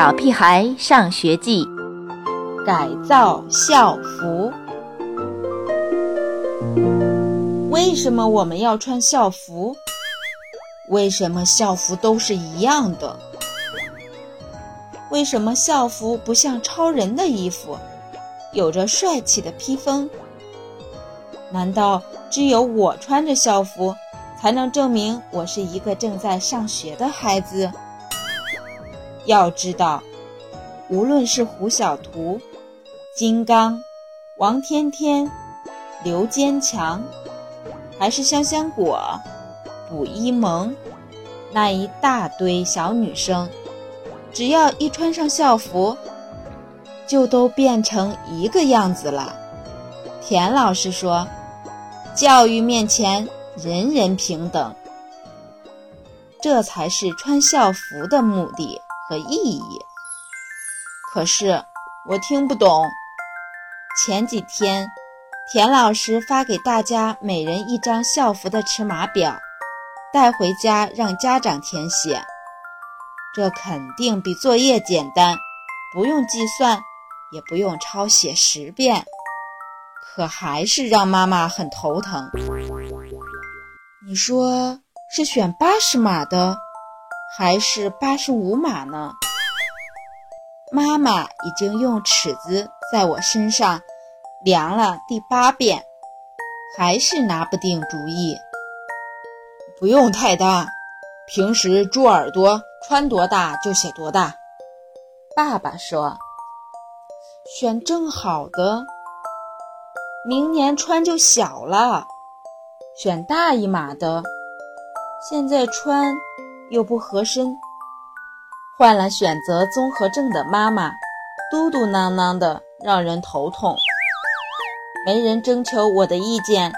小屁孩上学记》，改造校服。为什么我们要穿校服？为什么校服都是一样的？为什么校服不像超人的衣服，有着帅气的披风？难道只有我穿着校服，才能证明我是一个正在上学的孩子？要知道，无论是胡小图、金刚、王天天、刘坚强，还是香香果、卜一萌，那一大堆小女生，只要一穿上校服，就都变成一个样子了。田老师说：“教育面前，人人平等。”这才是穿校服的目的。和意义，可是我听不懂。前几天，田老师发给大家每人一张校服的尺码表，带回家让家长填写。这肯定比作业简单，不用计算，也不用抄写十遍，可还是让妈妈很头疼。你说是选八十码的？还是八十五码呢？妈妈已经用尺子在我身上量了第八遍，还是拿不定主意。不用太大，平时猪耳朵穿多大就写多大。爸爸说：“选正好的，明年穿就小了；选大一码的，现在穿。”又不合身，患了选择综合症的妈妈，嘟嘟囔囔的，让人头痛。没人征求我的意见，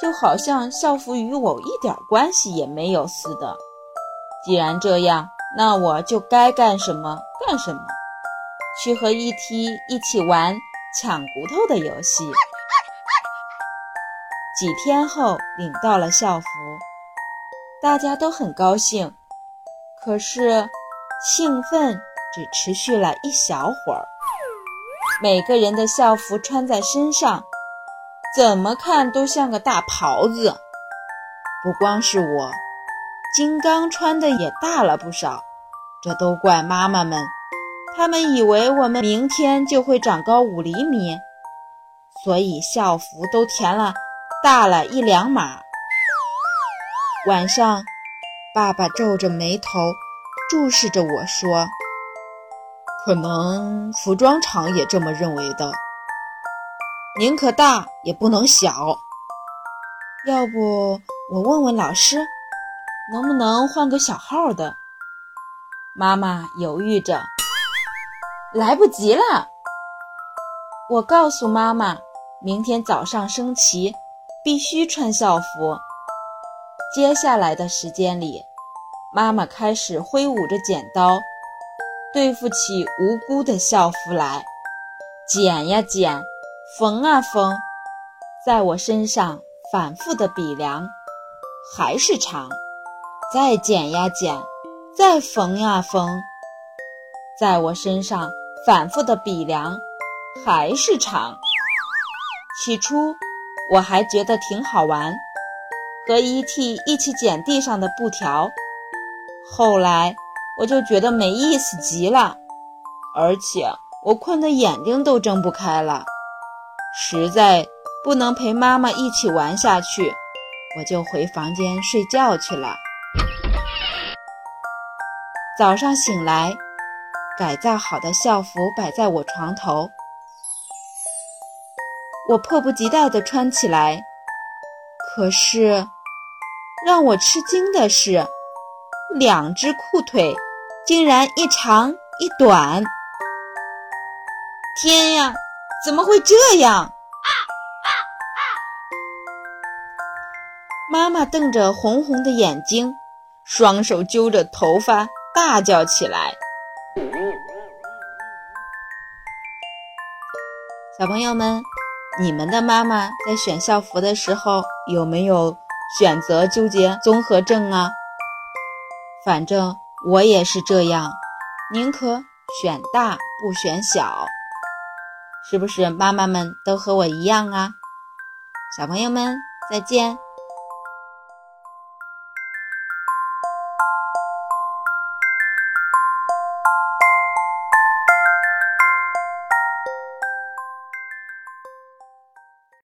就好像校服与我一点关系也没有似的。既然这样，那我就该干什么干什么，去和 ET 一起玩抢骨头的游戏。几天后，领到了校服。大家都很高兴，可是兴奋只持续了一小会儿。每个人的校服穿在身上，怎么看都像个大袍子。不光是我，金刚穿的也大了不少。这都怪妈妈们，他们以为我们明天就会长高五厘米，所以校服都填了大了一两码。晚上，爸爸皱着眉头注视着我说：“可能服装厂也这么认为的，宁可大也不能小。要不我问问老师，能不能换个小号的？”妈妈犹豫着：“来不及了。”我告诉妈妈：“明天早上升旗，必须穿校服。”接下来的时间里，妈妈开始挥舞着剪刀，对付起无辜的校服来，剪呀剪，缝啊缝，在我身上反复的比量，还是长；再剪呀剪，再缝呀缝，在我身上反复的比量，还是长。起初我还觉得挺好玩。和 ET 一起剪地上的布条，后来我就觉得没意思极了，而且我困得眼睛都睁不开了，实在不能陪妈妈一起玩下去，我就回房间睡觉去了。早上醒来，改造好的校服摆在我床头，我迫不及待地穿起来，可是。让我吃惊的是，两只裤腿竟然一长一短。天呀，怎么会这样？妈妈瞪着红红的眼睛，双手揪着头发，大叫起来。小朋友们，你们的妈妈在选校服的时候有没有？选择纠结综合症啊，反正我也是这样，宁可选大不选小。是不是妈妈们都和我一样啊？小朋友们，再见。